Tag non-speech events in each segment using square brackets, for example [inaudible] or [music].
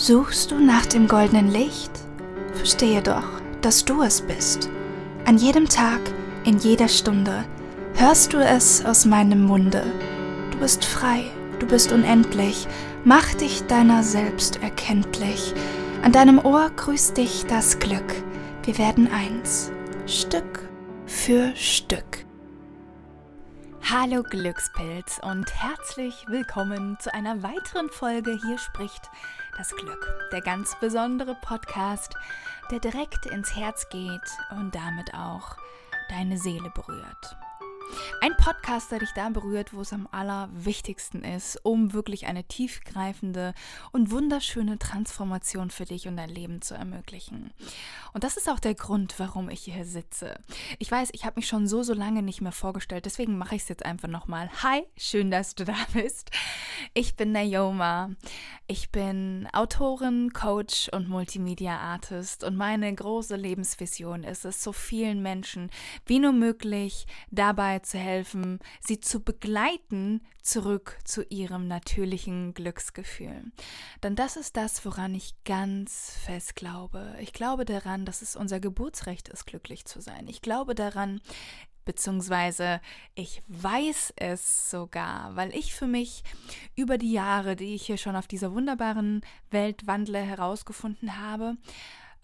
Suchst du nach dem goldenen Licht? Verstehe doch, dass du es bist. An jedem Tag, in jeder Stunde hörst du es aus meinem Munde. Du bist frei, du bist unendlich, mach dich deiner selbst erkenntlich. An deinem Ohr grüßt dich das Glück. Wir werden eins, Stück für Stück. Hallo Glückspilz und herzlich willkommen zu einer weiteren Folge Hier spricht das Glück, der ganz besondere Podcast, der direkt ins Herz geht und damit auch deine Seele berührt. Ein Podcast, der dich da berührt, wo es am allerwichtigsten ist, um wirklich eine tiefgreifende und wunderschöne Transformation für dich und dein Leben zu ermöglichen. Und das ist auch der Grund, warum ich hier sitze. Ich weiß, ich habe mich schon so, so lange nicht mehr vorgestellt, deswegen mache ich es jetzt einfach nochmal. Hi, schön, dass du da [laughs] bist. Ich bin Naoma. Ich bin Autorin, Coach und Multimedia-Artist und meine große Lebensvision ist es, so vielen Menschen wie nur möglich dabei zu helfen, sie zu begleiten zurück zu ihrem natürlichen Glücksgefühl. Denn das ist das, woran ich ganz fest glaube. Ich glaube daran, dass es unser Geburtsrecht ist, glücklich zu sein. Ich glaube daran, beziehungsweise ich weiß es sogar, weil ich für mich über die Jahre, die ich hier schon auf dieser wunderbaren Welt wandle, herausgefunden habe,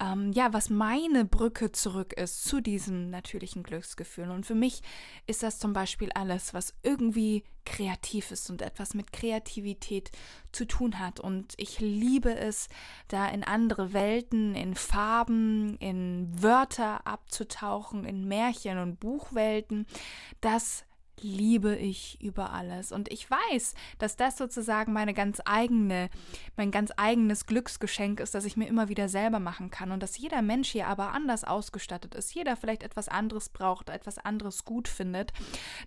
ähm, ja, was meine Brücke zurück ist zu diesem natürlichen Glücksgefühl. Und für mich ist das zum Beispiel alles, was irgendwie kreativ ist und etwas mit Kreativität zu tun hat. Und ich liebe es, da in andere Welten, in Farben, in Wörter abzutauchen, in Märchen und Buchwelten. Das liebe ich über alles. Und ich weiß, dass das sozusagen meine ganz eigene, mein ganz eigenes Glücksgeschenk ist, das ich mir immer wieder selber machen kann. Und dass jeder Mensch hier aber anders ausgestattet ist. Jeder vielleicht etwas anderes braucht, etwas anderes gut findet.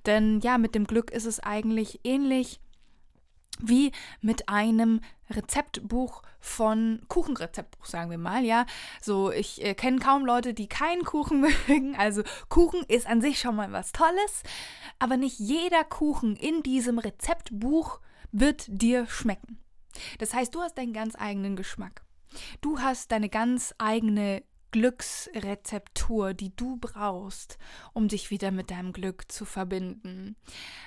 Denn ja, mit dem Glück ist es eigentlich ähnlich wie mit einem Rezeptbuch von Kuchenrezeptbuch, sagen wir mal, ja. So, ich äh, kenne kaum Leute, die keinen Kuchen [laughs] mögen. Also Kuchen ist an sich schon mal was Tolles, aber nicht jeder Kuchen in diesem Rezeptbuch wird dir schmecken. Das heißt, du hast deinen ganz eigenen Geschmack. Du hast deine ganz eigene Glücksrezeptur, die du brauchst, um dich wieder mit deinem Glück zu verbinden.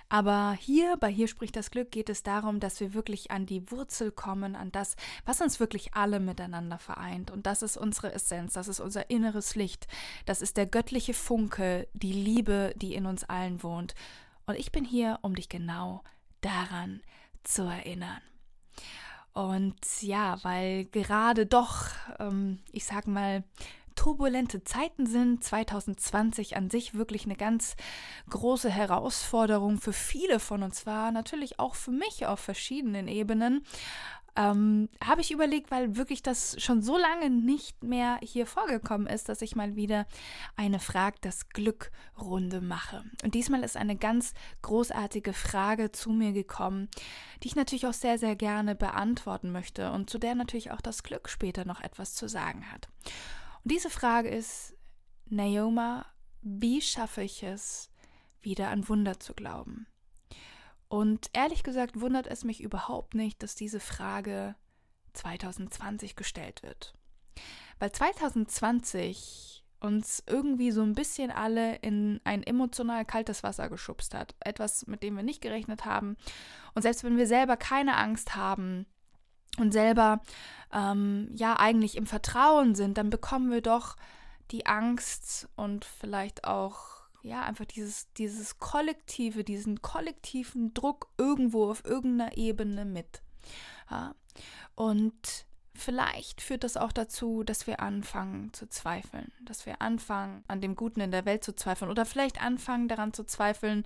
Aber hier, bei Hier spricht das Glück, geht es darum, dass wir wirklich an die Wurzel kommen, an das, was uns wirklich alle miteinander vereint. Und das ist unsere Essenz, das ist unser inneres Licht, das ist der göttliche Funke, die Liebe, die in uns allen wohnt. Und ich bin hier, um dich genau daran zu erinnern. Und ja, weil gerade doch, ähm, ich sag mal, turbulente Zeiten sind, 2020 an sich wirklich eine ganz große Herausforderung für viele von uns war, natürlich auch für mich auf verschiedenen Ebenen. Ähm, habe ich überlegt, weil wirklich das schon so lange nicht mehr hier vorgekommen ist, dass ich mal wieder eine Frag das Glück Runde mache. Und diesmal ist eine ganz großartige Frage zu mir gekommen, die ich natürlich auch sehr, sehr gerne beantworten möchte und zu der natürlich auch das Glück später noch etwas zu sagen hat. Und diese Frage ist, Naoma, wie schaffe ich es, wieder an Wunder zu glauben? Und ehrlich gesagt wundert es mich überhaupt nicht, dass diese Frage 2020 gestellt wird. Weil 2020 uns irgendwie so ein bisschen alle in ein emotional kaltes Wasser geschubst hat. Etwas, mit dem wir nicht gerechnet haben. Und selbst wenn wir selber keine Angst haben, und selber ähm, ja eigentlich im Vertrauen sind, dann bekommen wir doch die Angst und vielleicht auch ja einfach dieses, dieses kollektive, diesen kollektiven Druck irgendwo auf irgendeiner Ebene mit. Ja. Und vielleicht führt das auch dazu, dass wir anfangen zu zweifeln, dass wir anfangen, an dem Guten in der Welt zu zweifeln oder vielleicht anfangen daran zu zweifeln,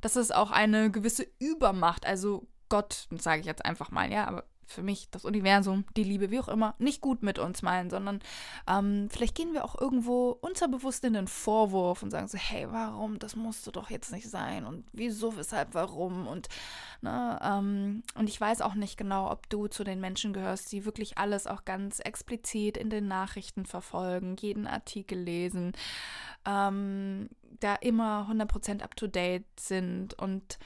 dass es auch eine gewisse Übermacht, also Gott, sage ich jetzt einfach mal, ja, aber für mich das Universum, die Liebe, wie auch immer, nicht gut mit uns meinen, sondern ähm, vielleicht gehen wir auch irgendwo unterbewusst in den Vorwurf und sagen so, hey, warum, das musste doch jetzt nicht sein und wieso, weshalb, warum? Und ne, ähm, und ich weiß auch nicht genau, ob du zu den Menschen gehörst, die wirklich alles auch ganz explizit in den Nachrichten verfolgen, jeden Artikel lesen, ähm, da immer 100% up to date sind und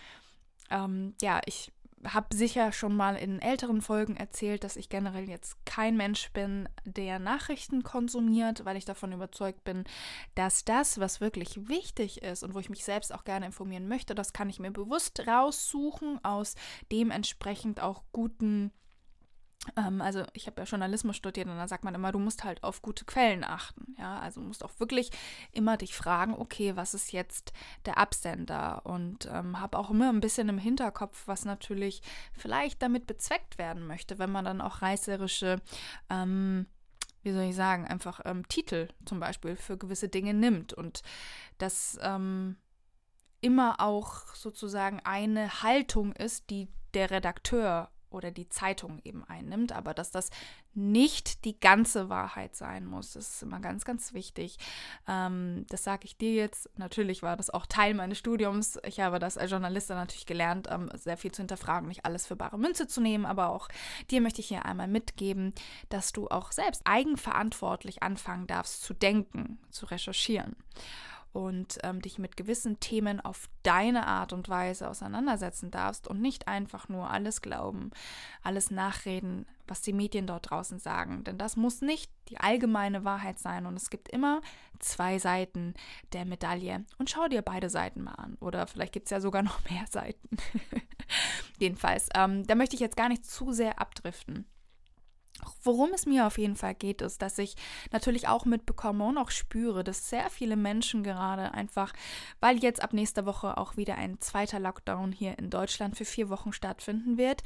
ähm, ja, ich habe sicher schon mal in älteren Folgen erzählt, dass ich generell jetzt kein Mensch bin, der Nachrichten konsumiert, weil ich davon überzeugt bin, dass das, was wirklich wichtig ist und wo ich mich selbst auch gerne informieren möchte, das kann ich mir bewusst raussuchen aus dementsprechend auch guten also ich habe ja Journalismus studiert und da sagt man immer, du musst halt auf gute Quellen achten. Ja, also musst auch wirklich immer dich fragen, okay, was ist jetzt der Absender? Und ähm, habe auch immer ein bisschen im Hinterkopf, was natürlich vielleicht damit bezweckt werden möchte, wenn man dann auch reißerische ähm, wie soll ich sagen, einfach ähm, Titel zum Beispiel für gewisse Dinge nimmt und das ähm, immer auch sozusagen eine Haltung ist, die der Redakteur oder die Zeitung eben einnimmt, aber dass das nicht die ganze Wahrheit sein muss. Das ist immer ganz, ganz wichtig. Ähm, das sage ich dir jetzt. Natürlich war das auch Teil meines Studiums. Ich habe das als Journalistin natürlich gelernt, ähm, sehr viel zu hinterfragen, nicht alles für bare Münze zu nehmen, aber auch dir möchte ich hier einmal mitgeben, dass du auch selbst eigenverantwortlich anfangen darfst zu denken, zu recherchieren und ähm, dich mit gewissen Themen auf deine Art und Weise auseinandersetzen darfst und nicht einfach nur alles glauben, alles nachreden, was die Medien dort draußen sagen. Denn das muss nicht die allgemeine Wahrheit sein und es gibt immer zwei Seiten der Medaille. Und schau dir beide Seiten mal an. Oder vielleicht gibt es ja sogar noch [laughs] mehr Seiten. Jedenfalls, ähm, da möchte ich jetzt gar nicht zu sehr abdriften. Worum es mir auf jeden Fall geht, ist, dass ich natürlich auch mitbekomme und auch spüre, dass sehr viele Menschen gerade einfach, weil jetzt ab nächster Woche auch wieder ein zweiter Lockdown hier in Deutschland für vier Wochen stattfinden wird,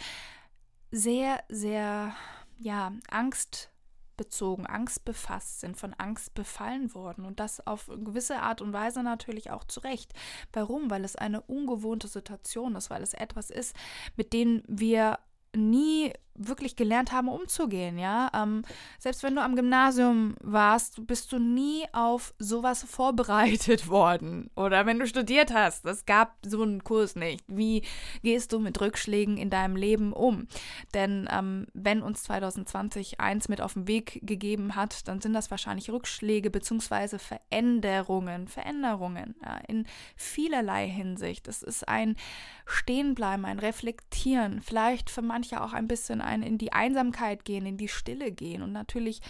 sehr, sehr, ja, angstbezogen, angstbefasst sind, von Angst befallen worden und das auf gewisse Art und Weise natürlich auch zu Recht. Warum? Weil es eine ungewohnte Situation ist, weil es etwas ist, mit dem wir nie wirklich gelernt haben, umzugehen, ja. Ähm, selbst wenn du am Gymnasium warst, bist du nie auf sowas vorbereitet [laughs] worden. Oder wenn du studiert hast, es gab so einen Kurs nicht. Wie gehst du mit Rückschlägen in deinem Leben um? Denn ähm, wenn uns 2020 eins mit auf den Weg gegeben hat, dann sind das wahrscheinlich Rückschläge bzw. Veränderungen, Veränderungen ja, in vielerlei Hinsicht. Es ist ein Stehenbleiben, ein Reflektieren, vielleicht für manche auch ein bisschen ein in die Einsamkeit gehen, in die Stille gehen. Und natürlich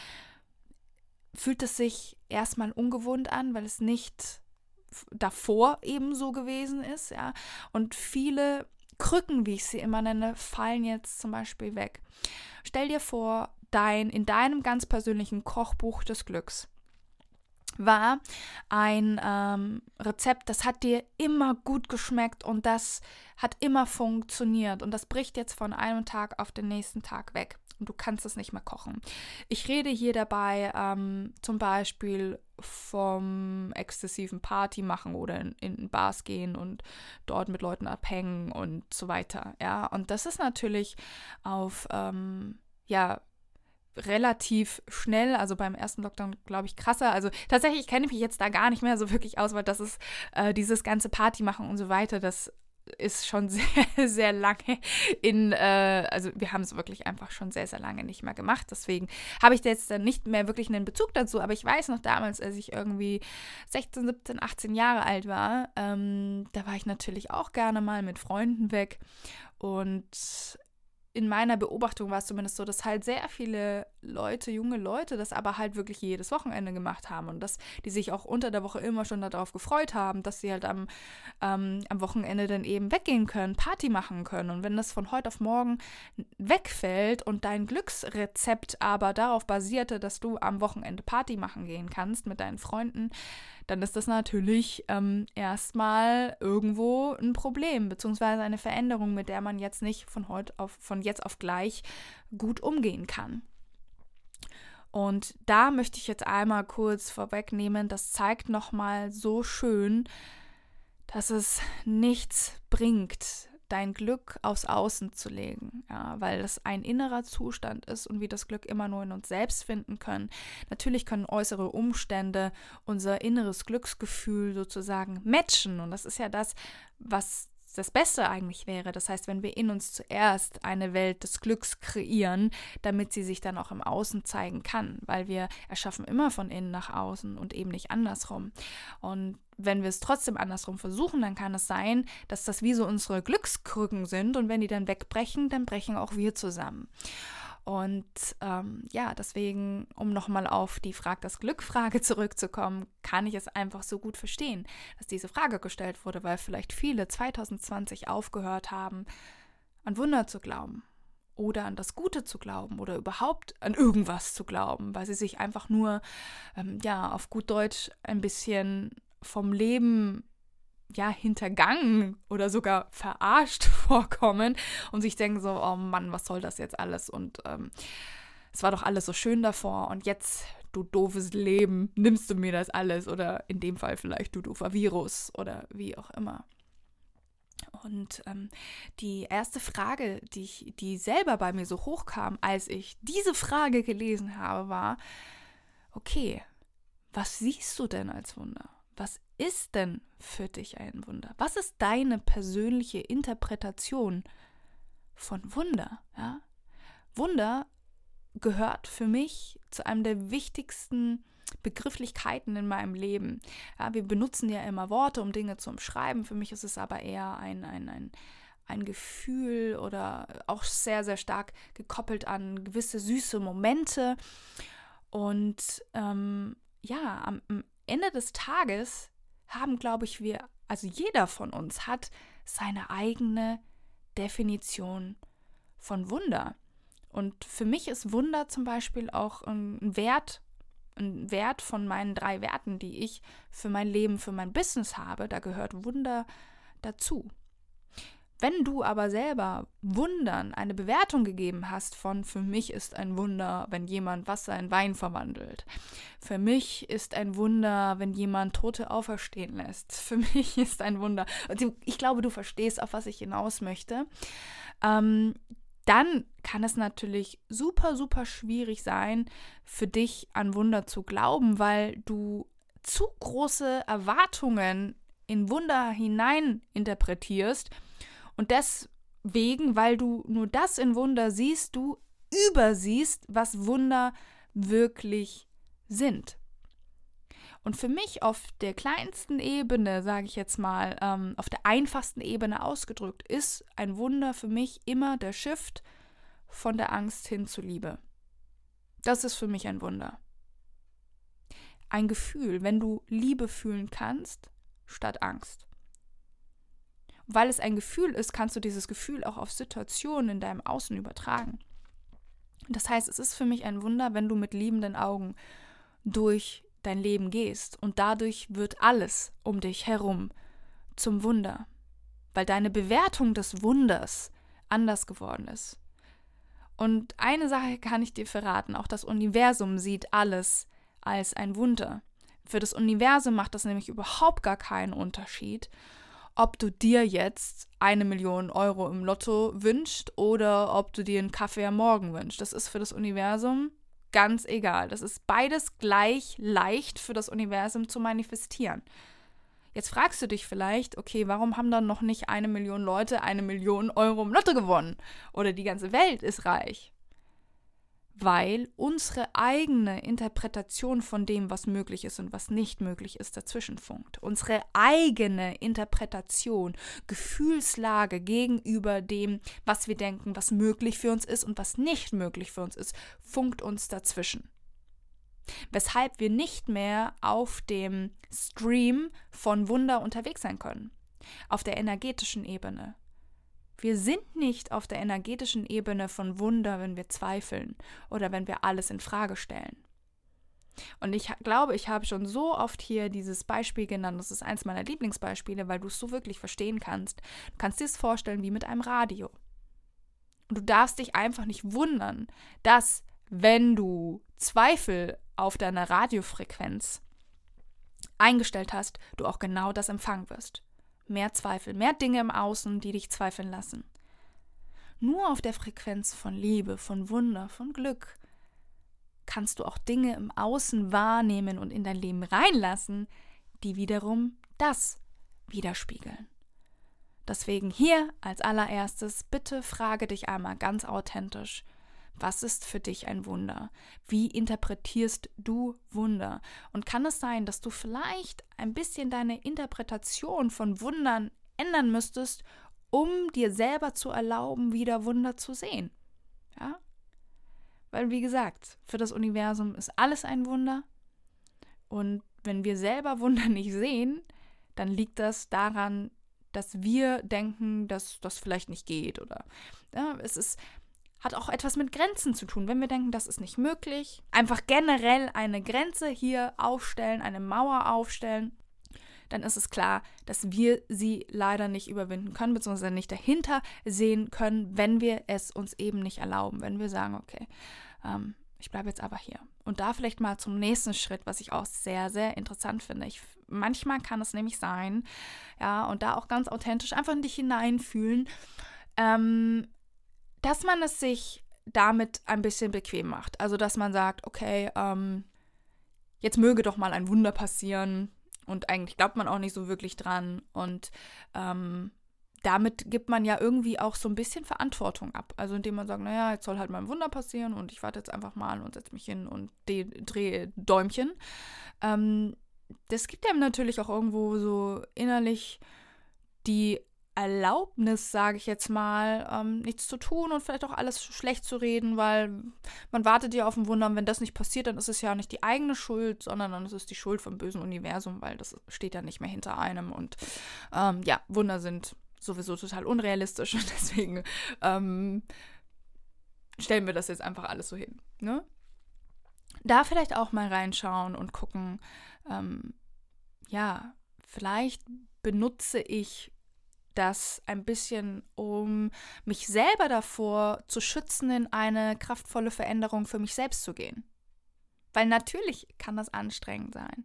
fühlt es sich erstmal ungewohnt an, weil es nicht davor eben so gewesen ist, ja. Und viele Krücken, wie ich sie immer nenne, fallen jetzt zum Beispiel weg. Stell dir vor, dein, in deinem ganz persönlichen Kochbuch des Glücks war ein ähm, Rezept, das hat dir immer gut geschmeckt und das hat immer funktioniert und das bricht jetzt von einem Tag auf den nächsten Tag weg und du kannst es nicht mehr kochen. Ich rede hier dabei ähm, zum Beispiel vom exzessiven Party machen oder in, in Bars gehen und dort mit Leuten abhängen und so weiter. Ja, und das ist natürlich auf ähm, ja relativ schnell, also beim ersten Lockdown, glaube ich, krasser. Also tatsächlich kenne ich mich jetzt da gar nicht mehr so wirklich aus, weil das ist äh, dieses ganze Party machen und so weiter, das ist schon [laughs] sehr, sehr lange in, äh, also wir haben es wirklich einfach schon sehr, sehr lange nicht mehr gemacht. Deswegen habe ich jetzt dann nicht mehr wirklich einen Bezug dazu. Aber ich weiß noch damals, als ich irgendwie 16, 17, 18 Jahre alt war, ähm, da war ich natürlich auch gerne mal mit Freunden weg. Und in meiner Beobachtung war es zumindest so, dass halt sehr viele Leute, junge Leute, das aber halt wirklich jedes Wochenende gemacht haben und dass die sich auch unter der Woche immer schon darauf gefreut haben, dass sie halt am, ähm, am Wochenende dann eben weggehen können, Party machen können. Und wenn das von heute auf morgen wegfällt und dein Glücksrezept aber darauf basierte, dass du am Wochenende Party machen gehen kannst mit deinen Freunden, dann ist das natürlich ähm, erstmal irgendwo ein Problem, beziehungsweise eine Veränderung, mit der man jetzt nicht von heute auf, von jetzt auf gleich gut umgehen kann. Und da möchte ich jetzt einmal kurz vorwegnehmen, das zeigt nochmal so schön, dass es nichts bringt, dein Glück aufs Außen zu legen, ja, weil das ein innerer Zustand ist und wir das Glück immer nur in uns selbst finden können. Natürlich können äußere Umstände unser inneres Glücksgefühl sozusagen matchen und das ist ja das, was das Beste eigentlich wäre. Das heißt, wenn wir in uns zuerst eine Welt des Glücks kreieren, damit sie sich dann auch im Außen zeigen kann, weil wir erschaffen immer von innen nach außen und eben nicht andersrum. Und wenn wir es trotzdem andersrum versuchen, dann kann es sein, dass das wie so unsere Glückskrücken sind und wenn die dann wegbrechen, dann brechen auch wir zusammen. Und ähm, ja, deswegen, um nochmal auf die Frag das Glück-Frage [laughs] zurückzukommen, kann ich es einfach so gut verstehen, dass diese Frage gestellt wurde, weil vielleicht viele 2020 aufgehört haben, an Wunder zu glauben oder an das Gute zu glauben oder überhaupt an irgendwas zu glauben, weil sie sich einfach nur, ähm, ja, auf gut Deutsch ein bisschen vom Leben ja, hintergangen oder sogar verarscht [laughs] vorkommen und sich denken so, oh Mann, was soll das jetzt alles? Und ähm, es war doch alles so schön davor und jetzt, du doofes Leben, nimmst du mir das alles oder in dem Fall vielleicht du doofer Virus oder wie auch immer. Und ähm, die erste Frage, die, ich, die selber bei mir so hochkam, als ich diese Frage gelesen habe, war, okay, was siehst du denn als Wunder? Was ist denn für dich ein Wunder? Was ist deine persönliche Interpretation von Wunder? Ja? Wunder gehört für mich zu einem der wichtigsten Begrifflichkeiten in meinem Leben. Ja, wir benutzen ja immer Worte, um Dinge zu umschreiben. Für mich ist es aber eher ein, ein, ein, ein Gefühl oder auch sehr, sehr stark gekoppelt an gewisse süße Momente. Und ähm, ja, am, Ende des Tages haben, glaube ich, wir, also jeder von uns hat seine eigene Definition von Wunder. Und für mich ist Wunder zum Beispiel auch ein Wert, ein Wert von meinen drei Werten, die ich für mein Leben, für mein Business habe. Da gehört Wunder dazu. Wenn du aber selber Wundern eine Bewertung gegeben hast von für mich ist ein Wunder, wenn jemand Wasser in Wein verwandelt. Für mich ist ein Wunder, wenn jemand Tote auferstehen lässt. Für [laughs] mich ist ein Wunder. Also ich glaube, du verstehst, auf was ich hinaus möchte. Ähm, dann kann es natürlich super, super schwierig sein, für dich an Wunder zu glauben, weil du zu große Erwartungen in Wunder hinein interpretierst und deswegen, weil du nur das in Wunder siehst, du übersiehst, was Wunder wirklich sind. Und für mich auf der kleinsten Ebene, sage ich jetzt mal, ähm, auf der einfachsten Ebene ausgedrückt, ist ein Wunder für mich immer der Shift von der Angst hin zur Liebe. Das ist für mich ein Wunder. Ein Gefühl, wenn du Liebe fühlen kannst, statt Angst weil es ein Gefühl ist, kannst du dieses Gefühl auch auf Situationen in deinem Außen übertragen. Das heißt, es ist für mich ein Wunder, wenn du mit liebenden Augen durch dein Leben gehst und dadurch wird alles um dich herum zum Wunder, weil deine Bewertung des Wunders anders geworden ist. Und eine Sache kann ich dir verraten, auch das Universum sieht alles als ein Wunder. Für das Universum macht das nämlich überhaupt gar keinen Unterschied, ob du dir jetzt eine Million Euro im Lotto wünschst oder ob du dir einen Kaffee am Morgen wünschst. Das ist für das Universum ganz egal. Das ist beides gleich leicht für das Universum zu manifestieren. Jetzt fragst du dich vielleicht, okay, warum haben dann noch nicht eine Million Leute eine Million Euro im Lotto gewonnen? Oder die ganze Welt ist reich? Weil unsere eigene Interpretation von dem, was möglich ist und was nicht möglich ist, dazwischen funkt. Unsere eigene Interpretation, Gefühlslage gegenüber dem, was wir denken, was möglich für uns ist und was nicht möglich für uns ist, funkt uns dazwischen. Weshalb wir nicht mehr auf dem Stream von Wunder unterwegs sein können, auf der energetischen Ebene. Wir sind nicht auf der energetischen Ebene von Wunder, wenn wir zweifeln oder wenn wir alles in Frage stellen. Und ich glaube, ich habe schon so oft hier dieses Beispiel genannt. Das ist eins meiner Lieblingsbeispiele, weil du es so wirklich verstehen kannst. Du kannst dir es vorstellen wie mit einem Radio. Und du darfst dich einfach nicht wundern, dass, wenn du Zweifel auf deiner Radiofrequenz eingestellt hast, du auch genau das empfangen wirst mehr Zweifel, mehr Dinge im Außen, die dich zweifeln lassen. Nur auf der Frequenz von Liebe, von Wunder, von Glück kannst du auch Dinge im Außen wahrnehmen und in dein Leben reinlassen, die wiederum das widerspiegeln. Deswegen hier als allererstes, bitte frage dich einmal ganz authentisch, was ist für dich ein Wunder? Wie interpretierst du Wunder? Und kann es sein, dass du vielleicht ein bisschen deine Interpretation von Wundern ändern müsstest, um dir selber zu erlauben, wieder Wunder zu sehen? Ja? Weil, wie gesagt, für das Universum ist alles ein Wunder. Und wenn wir selber Wunder [laughs] nicht sehen, dann liegt das daran, dass wir denken, dass das vielleicht nicht geht oder ja, es ist hat auch etwas mit Grenzen zu tun. Wenn wir denken, das ist nicht möglich, einfach generell eine Grenze hier aufstellen, eine Mauer aufstellen, dann ist es klar, dass wir sie leider nicht überwinden können, beziehungsweise nicht dahinter sehen können, wenn wir es uns eben nicht erlauben, wenn wir sagen, okay, ähm, ich bleibe jetzt aber hier. Und da vielleicht mal zum nächsten Schritt, was ich auch sehr, sehr interessant finde. Ich, manchmal kann es nämlich sein, ja, und da auch ganz authentisch einfach in dich hineinfühlen, ähm, dass man es sich damit ein bisschen bequem macht. Also, dass man sagt, okay, ähm, jetzt möge doch mal ein Wunder passieren. Und eigentlich glaubt man auch nicht so wirklich dran. Und ähm, damit gibt man ja irgendwie auch so ein bisschen Verantwortung ab. Also indem man sagt, naja, jetzt soll halt mal ein Wunder passieren und ich warte jetzt einfach mal und setze mich hin und drehe Däumchen. Ähm, das gibt einem natürlich auch irgendwo so innerlich die Erlaubnis, sage ich jetzt mal, ähm, nichts zu tun und vielleicht auch alles schlecht zu reden, weil man wartet ja auf ein Wunder und wenn das nicht passiert, dann ist es ja nicht die eigene Schuld, sondern dann ist es die Schuld vom bösen Universum, weil das steht ja nicht mehr hinter einem und ähm, ja, Wunder sind sowieso total unrealistisch [laughs] und deswegen ähm, stellen wir das jetzt einfach alles so hin. Ne? Da vielleicht auch mal reinschauen und gucken, ähm, ja, vielleicht benutze ich das ein bisschen, um mich selber davor zu schützen, in eine kraftvolle Veränderung für mich selbst zu gehen. Weil natürlich kann das anstrengend sein.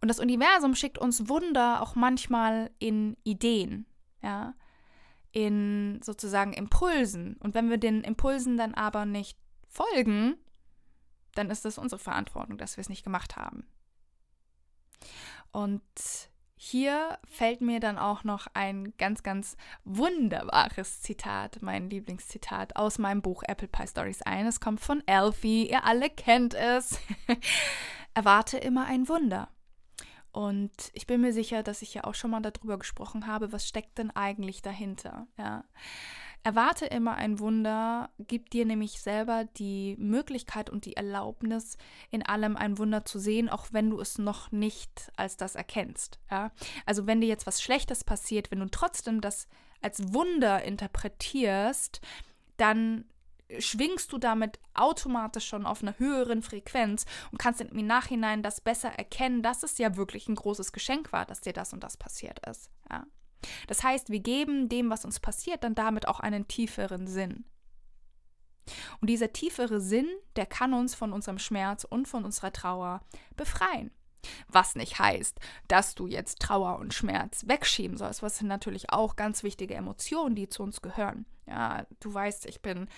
Und das Universum schickt uns Wunder auch manchmal in Ideen, ja, in sozusagen Impulsen. Und wenn wir den Impulsen dann aber nicht folgen, dann ist es unsere Verantwortung, dass wir es nicht gemacht haben. Und hier fällt mir dann auch noch ein ganz, ganz wunderbares Zitat, mein Lieblingszitat aus meinem Buch Apple Pie Stories ein. Es kommt von Elfie, ihr alle kennt es. [laughs] Erwarte immer ein Wunder. Und ich bin mir sicher, dass ich ja auch schon mal darüber gesprochen habe, was steckt denn eigentlich dahinter. Ja. Erwarte immer ein Wunder, gib dir nämlich selber die Möglichkeit und die Erlaubnis, in allem ein Wunder zu sehen, auch wenn du es noch nicht als das erkennst. Ja? Also wenn dir jetzt was Schlechtes passiert, wenn du trotzdem das als Wunder interpretierst, dann schwingst du damit automatisch schon auf einer höheren Frequenz und kannst im Nachhinein das besser erkennen, dass es ja wirklich ein großes Geschenk war, dass dir das und das passiert ist. Ja. Das heißt, wir geben dem, was uns passiert, dann damit auch einen tieferen Sinn. Und dieser tiefere Sinn, der kann uns von unserem Schmerz und von unserer Trauer befreien. Was nicht heißt, dass du jetzt Trauer und Schmerz wegschieben sollst. Was sind natürlich auch ganz wichtige Emotionen, die zu uns gehören. Ja, du weißt, ich bin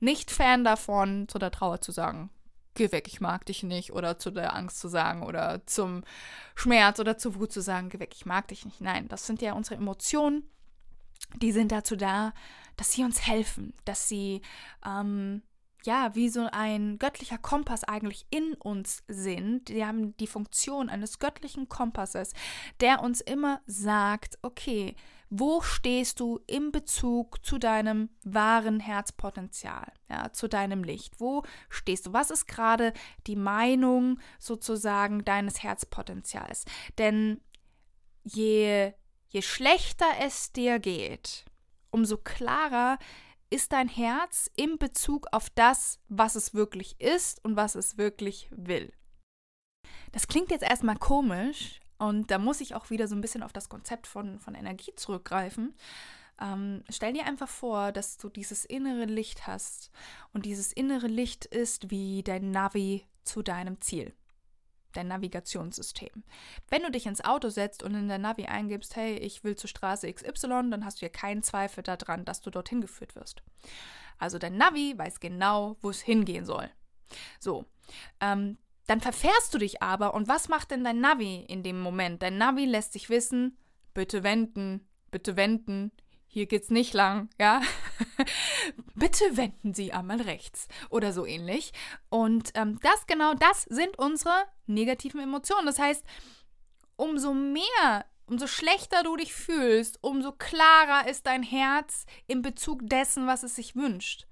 nicht Fan davon, zu der Trauer zu sagen, geh weg, ich mag dich nicht, oder zu der Angst zu sagen, oder zum Schmerz oder zur Wut zu sagen, geh weg, ich mag dich nicht. Nein, das sind ja unsere Emotionen, die sind dazu da, dass sie uns helfen, dass sie ähm, ja, wie so ein göttlicher Kompass eigentlich in uns sind. Die haben die Funktion eines göttlichen Kompasses, der uns immer sagt, okay, wo stehst du im Bezug zu deinem wahren Herzpotenzial, ja, zu deinem Licht? Wo stehst du? Was ist gerade die Meinung sozusagen deines Herzpotenzials? Denn je, je schlechter es dir geht, umso klarer ist dein Herz in Bezug auf das, was es wirklich ist und was es wirklich will. Das klingt jetzt erstmal komisch, und da muss ich auch wieder so ein bisschen auf das Konzept von, von Energie zurückgreifen. Ähm, stell dir einfach vor, dass du dieses innere Licht hast. Und dieses innere Licht ist wie dein Navi zu deinem Ziel. Dein Navigationssystem. Wenn du dich ins Auto setzt und in der Navi eingibst, hey, ich will zur Straße XY, dann hast du ja keinen Zweifel daran, dass du dorthin geführt wirst. Also dein Navi weiß genau, wo es hingehen soll. So, ähm, dann verfährst du dich aber und was macht denn dein Navi in dem Moment? Dein Navi lässt sich wissen, bitte wenden, bitte wenden, hier geht's nicht lang, ja. [laughs] Bitte wenden Sie einmal rechts oder so ähnlich. Und ähm, das genau das sind unsere negativen Emotionen. Das heißt, umso mehr, umso schlechter du dich fühlst, umso klarer ist dein Herz in Bezug dessen, was es sich wünscht.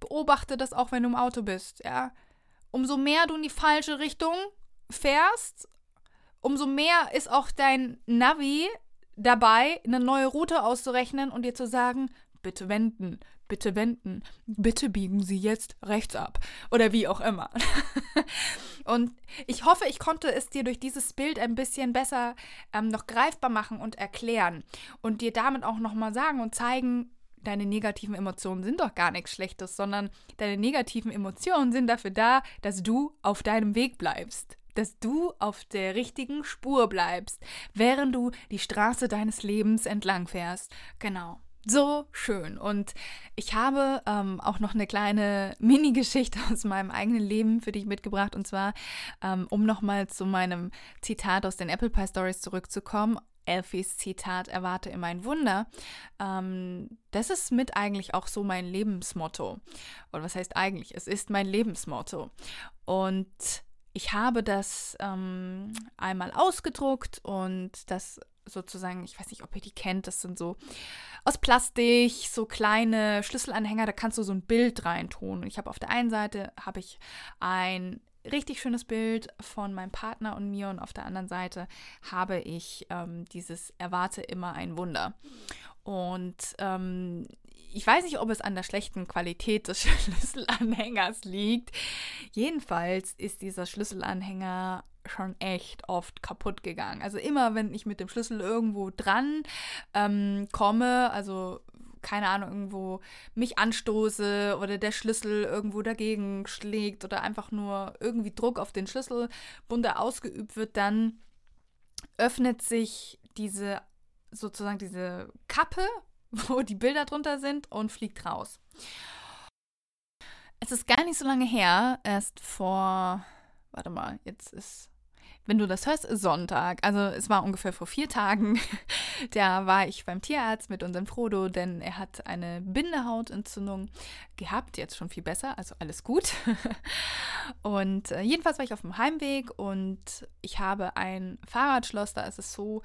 Beobachte das auch, wenn du im Auto bist, ja. Umso mehr du in die falsche Richtung fährst, umso mehr ist auch dein Navi dabei, eine neue Route auszurechnen und dir zu sagen, bitte wenden, bitte wenden, bitte biegen Sie jetzt rechts ab oder wie auch immer. [laughs] und ich hoffe, ich konnte es dir durch dieses Bild ein bisschen besser ähm, noch greifbar machen und erklären und dir damit auch nochmal sagen und zeigen, deine negativen Emotionen sind doch gar nichts Schlechtes, sondern deine negativen Emotionen sind dafür da, dass du auf deinem Weg bleibst dass du auf der richtigen Spur bleibst, während du die Straße deines Lebens entlang fährst. Genau. So schön. Und ich habe ähm, auch noch eine kleine [laughs] Mini-Geschichte aus meinem eigenen Leben für dich mitgebracht. Und zwar, ähm, um nochmal zu meinem Zitat aus den Apple Pie Stories zurückzukommen. Elfies Zitat, erwarte immer ein Wunder. Ähm, das ist mit eigentlich auch so mein Lebensmotto. Oder was heißt eigentlich? Es ist mein Lebensmotto. Und ich habe das ähm, einmal ausgedruckt und das sozusagen, ich weiß nicht, ob ihr die kennt, das sind so aus Plastik, so kleine Schlüsselanhänger, da kannst du so ein Bild reintun. Und ich habe auf der einen Seite habe ich ein richtig schönes Bild von meinem Partner und mir und auf der anderen Seite habe ich ähm, dieses Erwarte immer ein Wunder. Und ähm, ich weiß nicht, ob es an der schlechten Qualität des [laughs] Schlüsselanhängers liegt. Jedenfalls ist dieser Schlüsselanhänger schon echt oft kaputt gegangen. Also immer, wenn ich mit dem Schlüssel irgendwo dran ähm, komme, also keine Ahnung, irgendwo mich anstoße oder der Schlüssel irgendwo dagegen schlägt oder einfach nur irgendwie Druck auf den Schlüsselbund ausgeübt wird, dann öffnet sich diese sozusagen diese Kappe [laughs] wo die Bilder drunter sind und fliegt raus. Es ist gar nicht so lange her, erst vor, warte mal, jetzt ist, wenn du das hörst, ist Sonntag. Also es war ungefähr vor vier Tagen. [laughs] da war ich beim Tierarzt mit unserem Frodo, denn er hat eine Bindehautentzündung gehabt, jetzt schon viel besser, also alles gut. [laughs] und äh, jedenfalls war ich auf dem Heimweg und ich habe ein Fahrradschloss, da ist es so,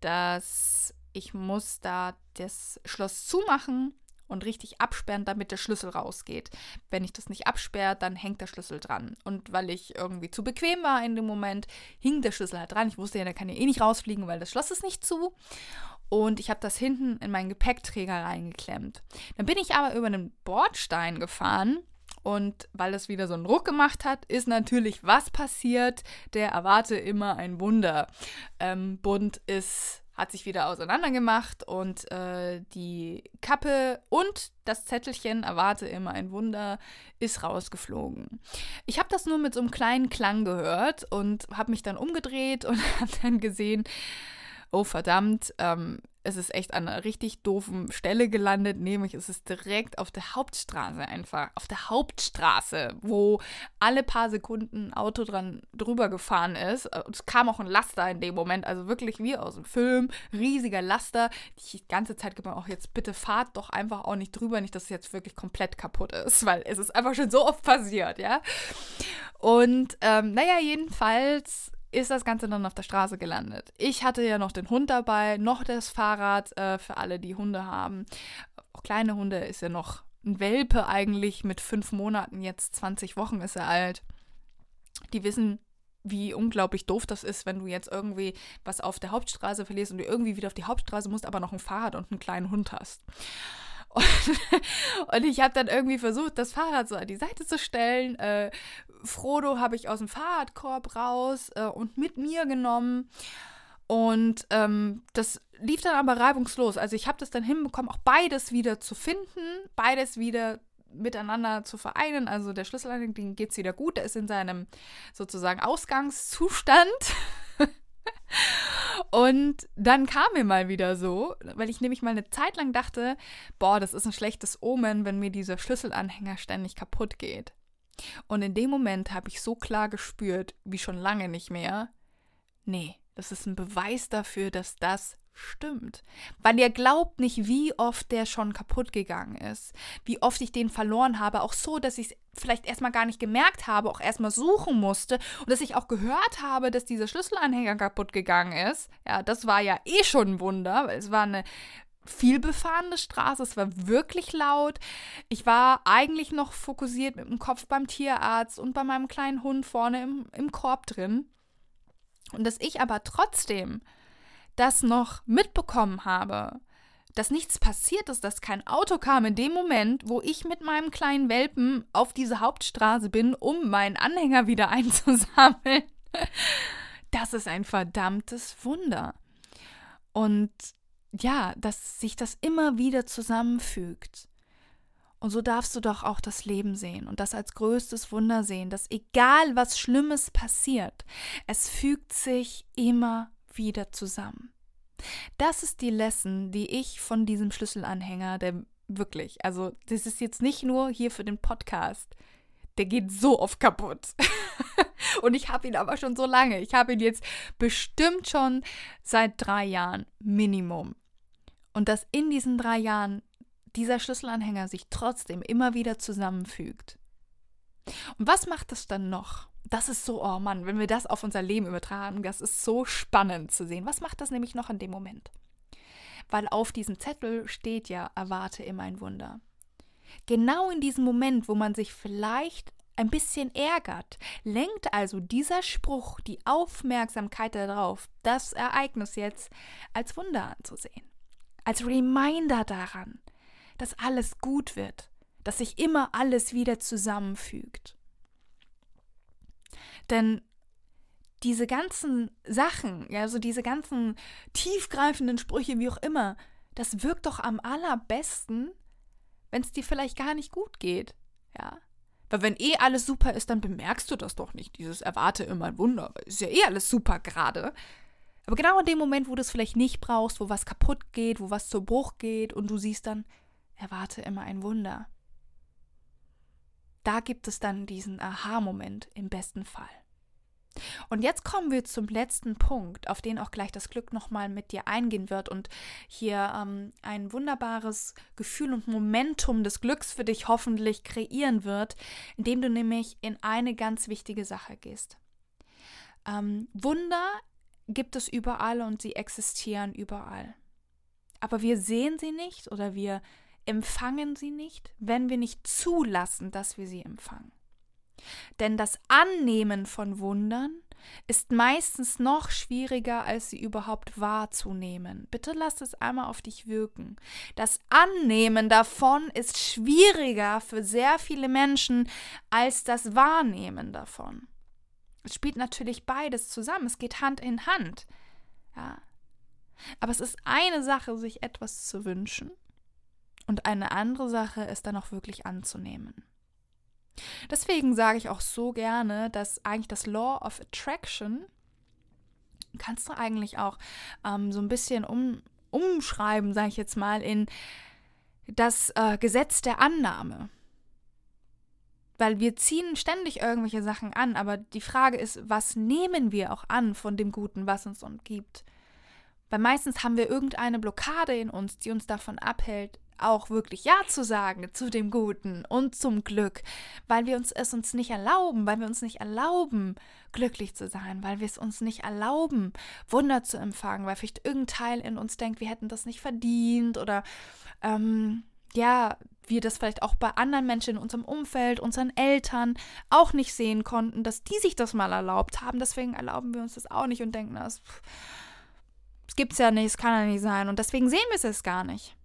dass ich muss da das Schloss zumachen und richtig absperren, damit der Schlüssel rausgeht. Wenn ich das nicht absperre, dann hängt der Schlüssel dran. Und weil ich irgendwie zu bequem war in dem Moment, hing der Schlüssel halt dran. Ich wusste ja, der kann ja eh nicht rausfliegen, weil das Schloss ist nicht zu. Und ich habe das hinten in meinen Gepäckträger reingeklemmt. Dann bin ich aber über einen Bordstein gefahren und weil das wieder so einen Ruck gemacht hat, ist natürlich was passiert. Der erwarte immer ein Wunder. Ähm, Bund ist hat sich wieder auseinandergemacht und äh, die Kappe und das Zettelchen erwarte immer ein Wunder ist rausgeflogen. Ich habe das nur mit so einem kleinen Klang gehört und habe mich dann umgedreht [laughs] und habe dann gesehen, oh verdammt, ähm, es ist echt an einer richtig doofen Stelle gelandet, nämlich es ist direkt auf der Hauptstraße einfach, auf der Hauptstraße, wo alle paar Sekunden ein Auto dran drüber gefahren ist. Es kam auch ein Laster in dem Moment, also wirklich wie aus dem Film, riesiger Laster. Die ganze Zeit gibt man auch jetzt bitte fahrt doch einfach auch nicht drüber, nicht, dass es jetzt wirklich komplett kaputt ist, [laughs] weil es ist einfach schon so oft passiert, ja. Und ähm, naja, jedenfalls ist das Ganze dann auf der Straße gelandet. Ich hatte ja noch den Hund dabei, noch das Fahrrad äh, für alle, die Hunde haben. Auch kleine Hunde ist ja noch ein Welpe eigentlich mit fünf Monaten, jetzt 20 Wochen ist er alt. Die wissen, wie unglaublich doof das ist, wenn du jetzt irgendwie was auf der Hauptstraße verlierst und du irgendwie wieder auf die Hauptstraße musst, aber noch ein Fahrrad und einen kleinen Hund hast. Und, [laughs] und ich habe dann irgendwie versucht, das Fahrrad so an die Seite zu stellen. Äh, Frodo habe ich aus dem Fahrradkorb raus äh, und mit mir genommen. Und ähm, das lief dann aber reibungslos. Also ich habe das dann hinbekommen, auch beides wieder zu finden, beides wieder miteinander zu vereinen. Also der Schlüsselanhänger, geht es wieder gut. Der ist in seinem sozusagen Ausgangszustand. [laughs] [laughs] Und dann kam mir mal wieder so, weil ich nämlich mal eine Zeit lang dachte, boah, das ist ein schlechtes Omen, wenn mir dieser Schlüsselanhänger ständig kaputt geht. Und in dem Moment habe ich so klar gespürt, wie schon lange nicht mehr, nee, das ist ein Beweis dafür, dass das stimmt. Weil ihr glaubt nicht, wie oft der schon kaputt gegangen ist. Wie oft ich den verloren habe. Auch so, dass ich es vielleicht erstmal gar nicht gemerkt habe, auch erstmal suchen musste. Und dass ich auch gehört habe, dass dieser Schlüsselanhänger kaputt gegangen ist. Ja, das war ja eh schon ein Wunder. Weil es war eine viel befahrene Straße. Es war wirklich laut. Ich war eigentlich noch fokussiert mit dem Kopf beim Tierarzt und bei meinem kleinen Hund vorne im, im Korb drin. Und dass ich aber trotzdem das noch mitbekommen habe, dass nichts passiert ist, dass kein Auto kam in dem Moment, wo ich mit meinem kleinen Welpen auf diese Hauptstraße bin, um meinen Anhänger wieder [laughs] einzusammeln. Das ist ein verdammtes Wunder. Und ja, dass sich das immer wieder zusammenfügt. Und so darfst du doch auch das Leben sehen und das als größtes Wunder sehen, dass egal was Schlimmes passiert, es fügt sich immer wieder zusammen. Das ist die Lesson, die ich von diesem Schlüsselanhänger, der wirklich, also das ist jetzt nicht nur hier für den Podcast, der geht so oft kaputt. [laughs] und ich habe ihn aber schon so lange. Ich habe ihn jetzt bestimmt schon seit drei Jahren Minimum. Und dass in diesen drei Jahren dieser Schlüsselanhänger sich trotzdem immer wieder zusammenfügt. Und was macht das dann noch? Das ist so, oh Mann, wenn wir das auf unser Leben übertragen, das ist so spannend zu sehen. Was macht das nämlich noch in dem Moment? Weil auf diesem Zettel steht ja, erwarte immer ein Wunder. Genau in diesem Moment, wo man sich vielleicht ein bisschen ärgert, lenkt also dieser Spruch die Aufmerksamkeit darauf, das Ereignis jetzt als Wunder anzusehen. Als Reminder daran, dass alles gut wird, dass sich immer alles wieder zusammenfügt. Denn diese ganzen Sachen, ja, so diese ganzen tiefgreifenden Sprüche, wie auch immer, das wirkt doch am allerbesten, wenn es dir vielleicht gar nicht gut geht. Ja. Weil wenn eh alles super ist, dann bemerkst du das doch nicht. Dieses erwarte immer ein Wunder. Ist ja eh alles super gerade. Aber genau in dem Moment, wo du es vielleicht nicht brauchst, wo was kaputt geht, wo was zu Bruch geht und du siehst dann, erwarte immer ein Wunder. Da gibt es dann diesen Aha-Moment im besten Fall. Und jetzt kommen wir zum letzten Punkt, auf den auch gleich das Glück nochmal mit dir eingehen wird und hier ähm, ein wunderbares Gefühl und Momentum des Glücks für dich hoffentlich kreieren wird, indem du nämlich in eine ganz wichtige Sache gehst. Ähm, Wunder gibt es überall und sie existieren überall. Aber wir sehen sie nicht oder wir empfangen sie nicht, wenn wir nicht zulassen, dass wir sie empfangen. Denn das Annehmen von Wundern ist meistens noch schwieriger, als sie überhaupt wahrzunehmen. Bitte lass es einmal auf dich wirken. Das Annehmen davon ist schwieriger für sehr viele Menschen als das Wahrnehmen davon. Es spielt natürlich beides zusammen, es geht Hand in Hand. Ja. Aber es ist eine Sache, sich etwas zu wünschen, und eine andere Sache ist dann auch wirklich anzunehmen. Deswegen sage ich auch so gerne, dass eigentlich das Law of Attraction kannst du eigentlich auch ähm, so ein bisschen um, umschreiben, sage ich jetzt mal, in das äh, Gesetz der Annahme. Weil wir ziehen ständig irgendwelche Sachen an, aber die Frage ist, was nehmen wir auch an von dem Guten, was uns umgibt? Weil meistens haben wir irgendeine Blockade in uns, die uns davon abhält, auch wirklich Ja zu sagen zu dem Guten und zum Glück, weil wir uns es uns nicht erlauben, weil wir uns nicht erlauben, glücklich zu sein, weil wir es uns nicht erlauben, Wunder zu empfangen, weil vielleicht irgendein Teil in uns denkt, wir hätten das nicht verdient oder ähm, ja, wir das vielleicht auch bei anderen Menschen in unserem Umfeld, unseren Eltern auch nicht sehen konnten, dass die sich das mal erlaubt haben. Deswegen erlauben wir uns das auch nicht und denken, das, das gibt es ja nicht, es kann ja nicht sein. Und deswegen sehen wir es gar nicht.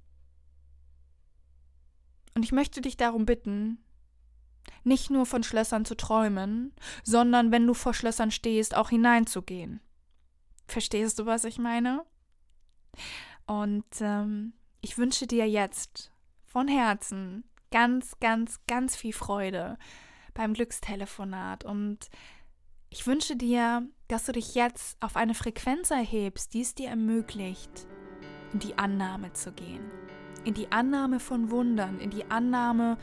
Und ich möchte dich darum bitten, nicht nur von Schlössern zu träumen, sondern wenn du vor Schlössern stehst, auch hineinzugehen. Verstehst du, was ich meine? Und ähm, ich wünsche dir jetzt von Herzen ganz, ganz, ganz viel Freude beim Glückstelefonat. Und ich wünsche dir, dass du dich jetzt auf eine Frequenz erhebst, die es dir ermöglicht, in die Annahme zu gehen in die Annahme von Wundern, in die Annahme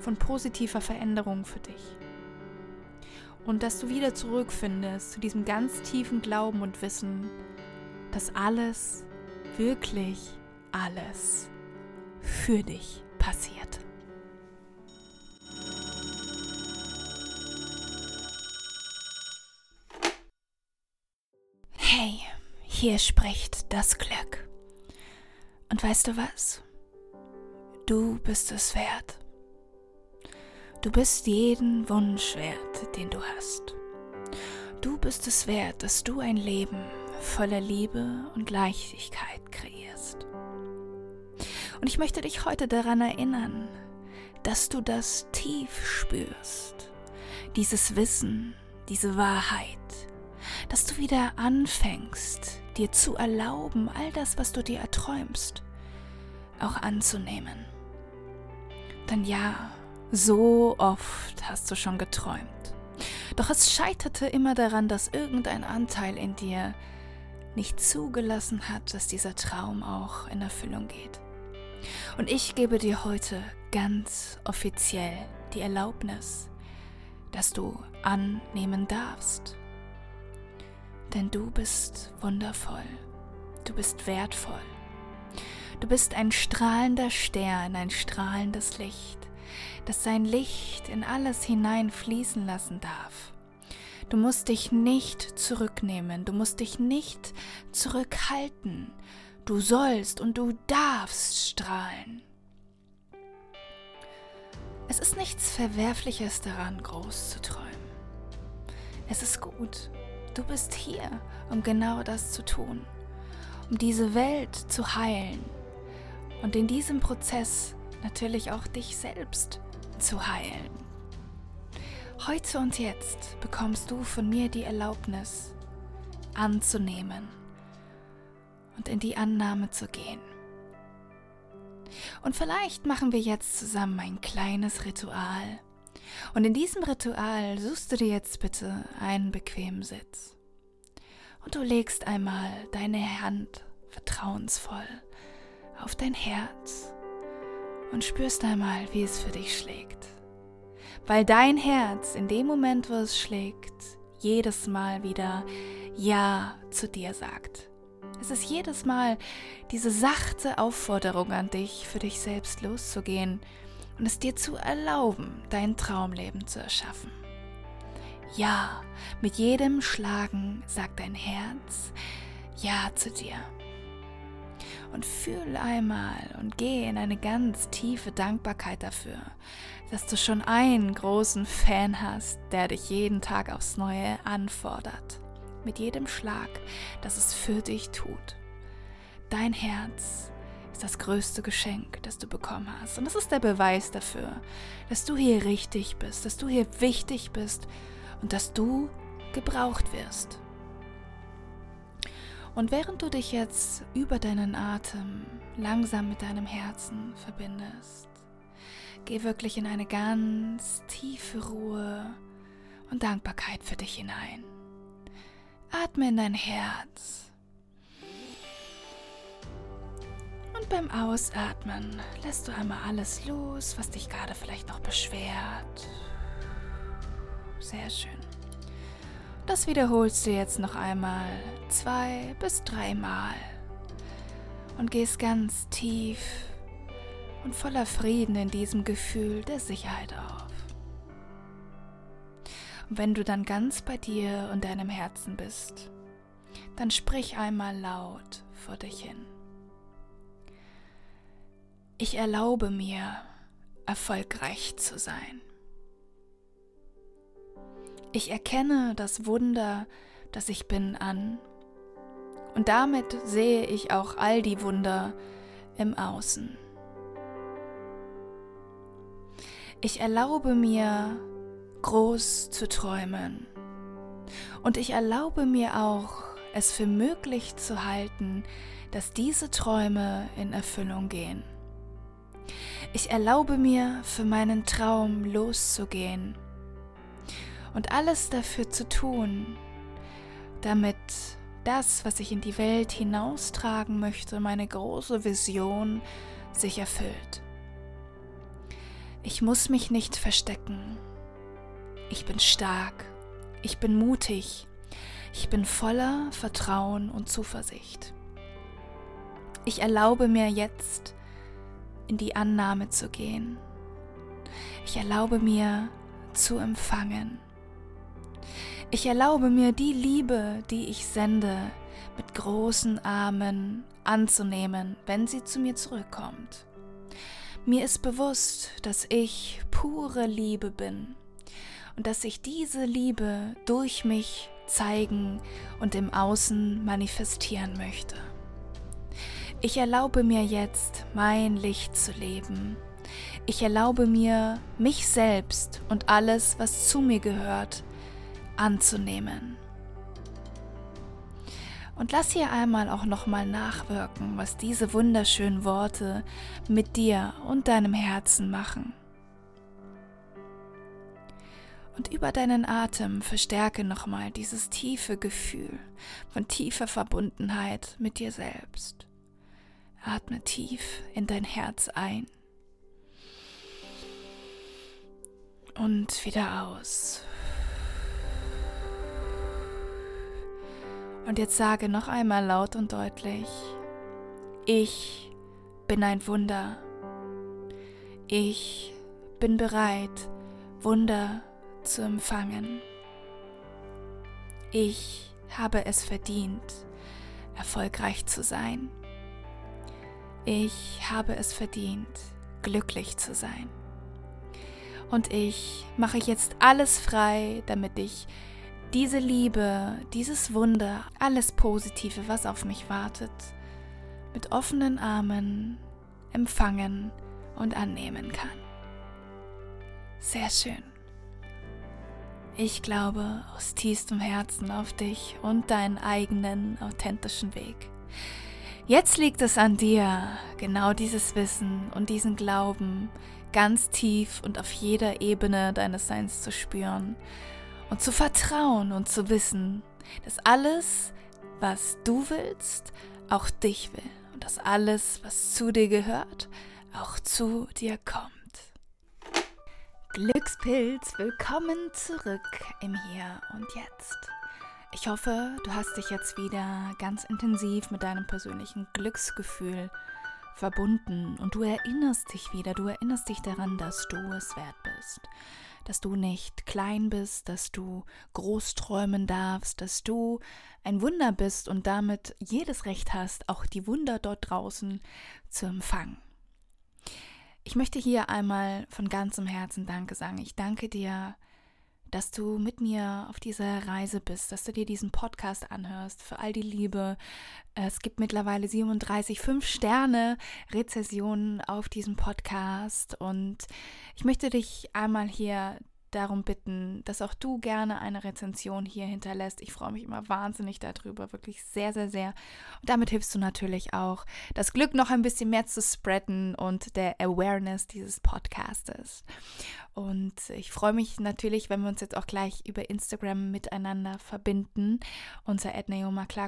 von positiver Veränderung für dich. Und dass du wieder zurückfindest zu diesem ganz tiefen Glauben und Wissen, dass alles wirklich alles für dich passiert. Hey, hier spricht das Glück. Und weißt du was? Du bist es wert. Du bist jeden Wunsch wert, den du hast. Du bist es wert, dass du ein Leben voller Liebe und Leichtigkeit kreierst. Und ich möchte dich heute daran erinnern, dass du das tief spürst, dieses Wissen, diese Wahrheit, dass du wieder anfängst, dir zu erlauben, all das, was du dir erträumst, auch anzunehmen. Denn ja, so oft hast du schon geträumt. Doch es scheiterte immer daran, dass irgendein Anteil in dir nicht zugelassen hat, dass dieser Traum auch in Erfüllung geht. Und ich gebe dir heute ganz offiziell die Erlaubnis, dass du annehmen darfst. Denn du bist wundervoll, du bist wertvoll, du bist ein strahlender Stern, ein strahlendes Licht das sein Licht in alles hineinfließen lassen darf. Du musst dich nicht zurücknehmen, du musst dich nicht zurückhalten. Du sollst und du darfst strahlen. Es ist nichts Verwerfliches daran, groß zu träumen. Es ist gut. Du bist hier, um genau das zu tun, um diese Welt zu heilen und in diesem Prozess natürlich auch dich selbst zu heilen. Heute und jetzt bekommst du von mir die Erlaubnis anzunehmen und in die Annahme zu gehen. Und vielleicht machen wir jetzt zusammen ein kleines Ritual. Und in diesem Ritual suchst du dir jetzt bitte einen bequemen Sitz. Und du legst einmal deine Hand vertrauensvoll auf dein Herz und spürst einmal, wie es für dich schlägt. Weil dein Herz in dem Moment, wo es schlägt, jedes Mal wieder Ja zu dir sagt. Es ist jedes Mal diese sachte Aufforderung an dich, für dich selbst loszugehen und es dir zu erlauben, dein Traumleben zu erschaffen. Ja, mit jedem Schlagen sagt dein Herz Ja zu dir und fühl einmal und geh in eine ganz tiefe Dankbarkeit dafür, dass du schon einen großen Fan hast, der dich jeden Tag aufs Neue anfordert. Mit jedem Schlag, dass es für dich tut. Dein Herz ist das größte Geschenk, das du bekommen hast. Und das ist der Beweis dafür, dass du hier richtig bist, dass du hier wichtig bist und dass du gebraucht wirst. Und während du dich jetzt über deinen Atem langsam mit deinem Herzen verbindest, geh wirklich in eine ganz tiefe Ruhe und Dankbarkeit für dich hinein. Atme in dein Herz. Und beim Ausatmen lässt du einmal alles los, was dich gerade vielleicht noch beschwert. Sehr schön. Das wiederholst du jetzt noch einmal zwei bis dreimal und gehst ganz tief und voller Frieden in diesem Gefühl der Sicherheit auf. Und wenn du dann ganz bei dir und deinem Herzen bist, dann sprich einmal laut vor dich hin. Ich erlaube mir, erfolgreich zu sein. Ich erkenne das Wunder, das ich bin, an. Und damit sehe ich auch all die Wunder im Außen. Ich erlaube mir, groß zu träumen. Und ich erlaube mir auch, es für möglich zu halten, dass diese Träume in Erfüllung gehen. Ich erlaube mir, für meinen Traum loszugehen und alles dafür zu tun, damit das, was ich in die Welt hinaustragen möchte, meine große Vision, sich erfüllt. Ich muss mich nicht verstecken. Ich bin stark. Ich bin mutig. Ich bin voller Vertrauen und Zuversicht. Ich erlaube mir jetzt in die Annahme zu gehen. Ich erlaube mir zu empfangen. Ich erlaube mir die Liebe, die ich sende, mit großen Armen anzunehmen, wenn sie zu mir zurückkommt. Mir ist bewusst, dass ich pure Liebe bin und dass ich diese Liebe durch mich zeigen und im Außen manifestieren möchte. Ich erlaube mir jetzt, mein Licht zu leben. Ich erlaube mir, mich selbst und alles, was zu mir gehört, anzunehmen. Und lass hier einmal auch nochmal nachwirken, was diese wunderschönen Worte mit dir und deinem Herzen machen. Und über deinen Atem verstärke nochmal dieses tiefe Gefühl von tiefer Verbundenheit mit dir selbst. Atme tief in dein Herz ein und wieder aus. Und jetzt sage noch einmal laut und deutlich, ich bin ein Wunder. Ich bin bereit, Wunder zu empfangen. Ich habe es verdient, erfolgreich zu sein. Ich habe es verdient, glücklich zu sein. Und ich mache jetzt alles frei, damit ich diese Liebe, dieses Wunder, alles Positive, was auf mich wartet, mit offenen Armen empfangen und annehmen kann. Sehr schön. Ich glaube aus tiefstem Herzen auf dich und deinen eigenen authentischen Weg. Jetzt liegt es an dir, genau dieses Wissen und diesen Glauben ganz tief und auf jeder Ebene deines Seins zu spüren und zu vertrauen und zu wissen, dass alles, was du willst, auch dich will und dass alles, was zu dir gehört, auch zu dir kommt. Glückspilz, willkommen zurück im Hier und Jetzt. Ich hoffe, du hast dich jetzt wieder ganz intensiv mit deinem persönlichen Glücksgefühl verbunden und du erinnerst dich wieder, du erinnerst dich daran, dass du es wert bist, dass du nicht klein bist, dass du groß träumen darfst, dass du ein Wunder bist und damit jedes Recht hast, auch die Wunder dort draußen zu empfangen. Ich möchte hier einmal von ganzem Herzen Danke sagen. Ich danke dir dass du mit mir auf dieser Reise bist, dass du dir diesen Podcast anhörst, für all die Liebe. Es gibt mittlerweile 37 5-Sterne-Rezessionen auf diesem Podcast und ich möchte dich einmal hier darum bitten, dass auch du gerne eine Rezension hier hinterlässt. Ich freue mich immer wahnsinnig darüber, wirklich sehr, sehr, sehr. Und damit hilfst du natürlich auch, das Glück noch ein bisschen mehr zu spreaden und der Awareness dieses Podcastes. Und ich freue mich natürlich, wenn wir uns jetzt auch gleich über Instagram miteinander verbinden, unser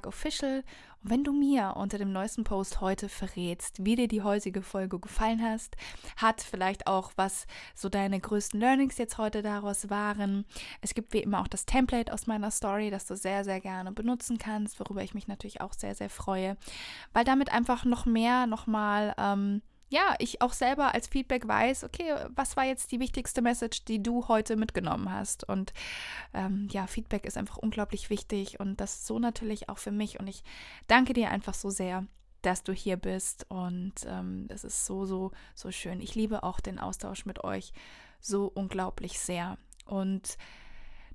Official. Und wenn du mir unter dem neuesten Post heute verrätst, wie dir die heutige Folge gefallen hast, hat vielleicht auch was so deine größten Learnings jetzt heute daraus waren. Es gibt wie immer auch das Template aus meiner Story, das du sehr, sehr gerne benutzen kannst, worüber ich mich natürlich auch sehr, sehr freue, weil damit einfach noch mehr nochmal ähm, ja, ich auch selber als Feedback weiß, okay, was war jetzt die wichtigste Message, die du heute mitgenommen hast? Und ähm, ja, Feedback ist einfach unglaublich wichtig und das so natürlich auch für mich. Und ich danke dir einfach so sehr, dass du hier bist und ähm, das ist so, so, so schön. Ich liebe auch den Austausch mit euch so unglaublich sehr. Und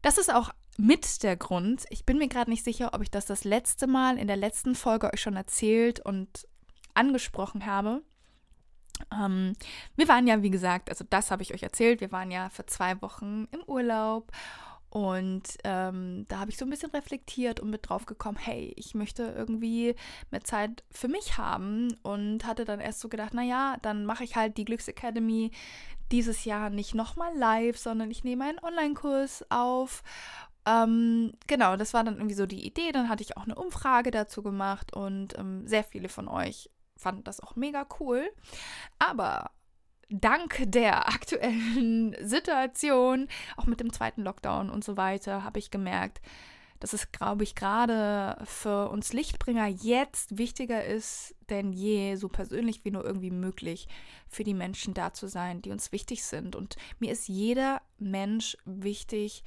das ist auch mit der Grund, ich bin mir gerade nicht sicher, ob ich das das letzte Mal in der letzten Folge euch schon erzählt und angesprochen habe. Ähm, wir waren ja, wie gesagt, also das habe ich euch erzählt, wir waren ja für zwei Wochen im Urlaub und ähm, da habe ich so ein bisschen reflektiert und mit drauf gekommen, hey, ich möchte irgendwie mehr Zeit für mich haben und hatte dann erst so gedacht, naja, dann mache ich halt die Glücksacademy dieses Jahr nicht nochmal live, sondern ich nehme einen Online-Kurs auf ähm, genau, das war dann irgendwie so die Idee. Dann hatte ich auch eine Umfrage dazu gemacht und ähm, sehr viele von euch fand das auch mega cool. Aber dank der aktuellen [laughs] Situation, auch mit dem zweiten Lockdown und so weiter, habe ich gemerkt, dass es, glaube ich, gerade für uns Lichtbringer jetzt wichtiger ist denn je, so persönlich wie nur irgendwie möglich, für die Menschen da zu sein, die uns wichtig sind. Und mir ist jeder Mensch wichtig,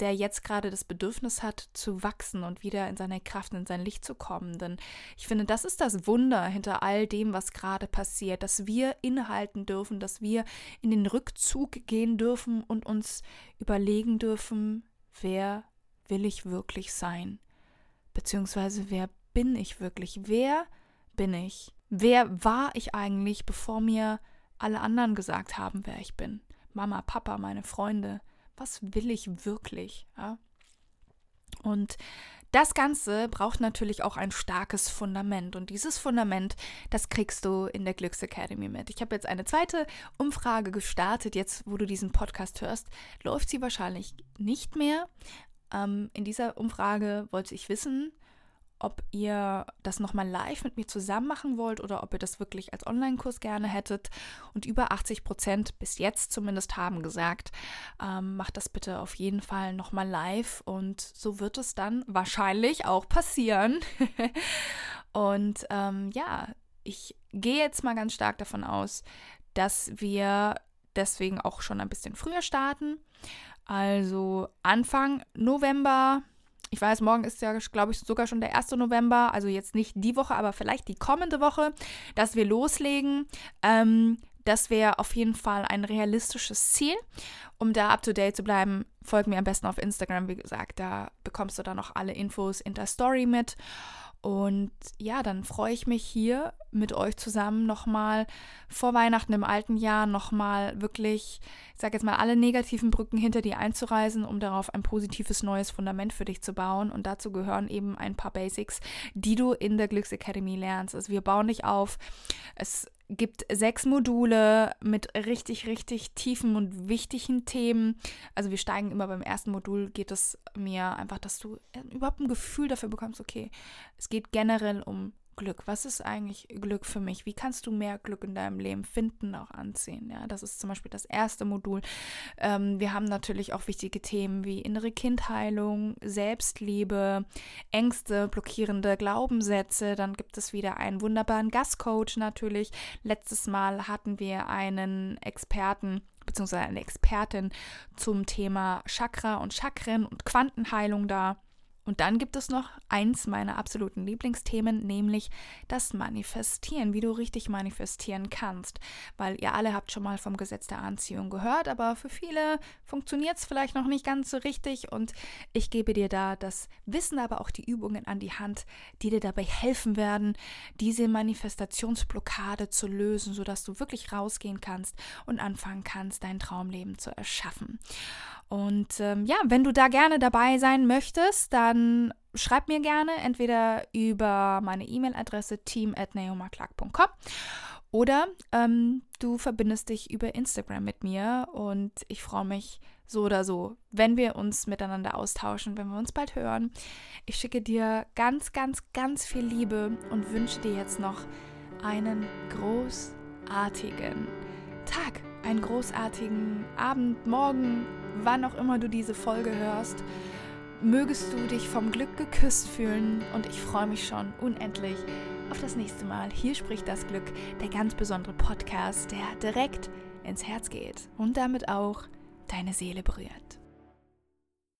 der jetzt gerade das Bedürfnis hat, zu wachsen und wieder in seine Kraft, in sein Licht zu kommen. Denn ich finde, das ist das Wunder hinter all dem, was gerade passiert, dass wir innehalten dürfen, dass wir in den Rückzug gehen dürfen und uns überlegen dürfen, wer will ich wirklich sein? Beziehungsweise wer bin ich wirklich? Wer bin ich? Wer war ich eigentlich, bevor mir alle anderen gesagt haben, wer ich bin? Mama, Papa, meine Freunde, was will ich wirklich? Ja? Und das Ganze braucht natürlich auch ein starkes Fundament. Und dieses Fundament, das kriegst du in der Glücks Academy mit. Ich habe jetzt eine zweite Umfrage gestartet. Jetzt, wo du diesen Podcast hörst, läuft sie wahrscheinlich nicht mehr. Ähm, in dieser Umfrage wollte ich wissen, ob ihr das nochmal live mit mir zusammen machen wollt oder ob ihr das wirklich als Online-Kurs gerne hättet. Und über 80 Prozent bis jetzt zumindest haben gesagt, ähm, macht das bitte auf jeden Fall nochmal live. Und so wird es dann wahrscheinlich auch passieren. [laughs] und ähm, ja, ich gehe jetzt mal ganz stark davon aus, dass wir deswegen auch schon ein bisschen früher starten. Also Anfang November ich weiß, morgen ist ja, glaube ich, sogar schon der 1. November, also jetzt nicht die Woche, aber vielleicht die kommende Woche, dass wir loslegen. Ähm, das wäre auf jeden Fall ein realistisches Ziel. Um da up to date zu bleiben, folg mir am besten auf Instagram. Wie gesagt, da bekommst du dann noch alle Infos in der Story mit. Und ja, dann freue ich mich hier mit euch zusammen nochmal vor Weihnachten im alten Jahr nochmal wirklich, ich sage jetzt mal, alle negativen Brücken hinter dir einzureisen, um darauf ein positives neues Fundament für dich zu bauen. Und dazu gehören eben ein paar Basics, die du in der Glücksacademy lernst. Also wir bauen dich auf. Es gibt sechs Module mit richtig, richtig tiefen und wichtigen Themen. Also wir steigen immer beim ersten Modul, geht es mir einfach, dass du überhaupt ein Gefühl dafür bekommst, okay, es geht generell um Glück? Was ist eigentlich Glück für mich? Wie kannst du mehr Glück in deinem Leben finden, auch anziehen? Ja, das ist zum Beispiel das erste Modul. Ähm, wir haben natürlich auch wichtige Themen wie innere Kindheilung, Selbstliebe, Ängste, blockierende Glaubenssätze. Dann gibt es wieder einen wunderbaren Gastcoach natürlich. Letztes Mal hatten wir einen Experten beziehungsweise eine Expertin zum Thema Chakra und Chakren und Quantenheilung da. Und dann gibt es noch eins meiner absoluten Lieblingsthemen, nämlich das Manifestieren, wie du richtig manifestieren kannst. Weil ihr alle habt schon mal vom Gesetz der Anziehung gehört, aber für viele funktioniert es vielleicht noch nicht ganz so richtig. Und ich gebe dir da das Wissen, aber auch die Übungen an die Hand, die dir dabei helfen werden, diese Manifestationsblockade zu lösen, sodass du wirklich rausgehen kannst und anfangen kannst, dein Traumleben zu erschaffen. Und ähm, ja, wenn du da gerne dabei sein möchtest, dann schreib mir gerne entweder über meine E-Mail-Adresse team.neomarklark.com oder ähm, du verbindest dich über Instagram mit mir und ich freue mich so oder so, wenn wir uns miteinander austauschen, wenn wir uns bald hören. Ich schicke dir ganz, ganz, ganz viel Liebe und wünsche dir jetzt noch einen großartigen Tag, einen großartigen Abend, Morgen, wann auch immer du diese Folge hörst. Mögest du dich vom Glück geküsst fühlen und ich freue mich schon unendlich auf das nächste Mal. Hier spricht das Glück, der ganz besondere Podcast, der direkt ins Herz geht und damit auch deine Seele berührt.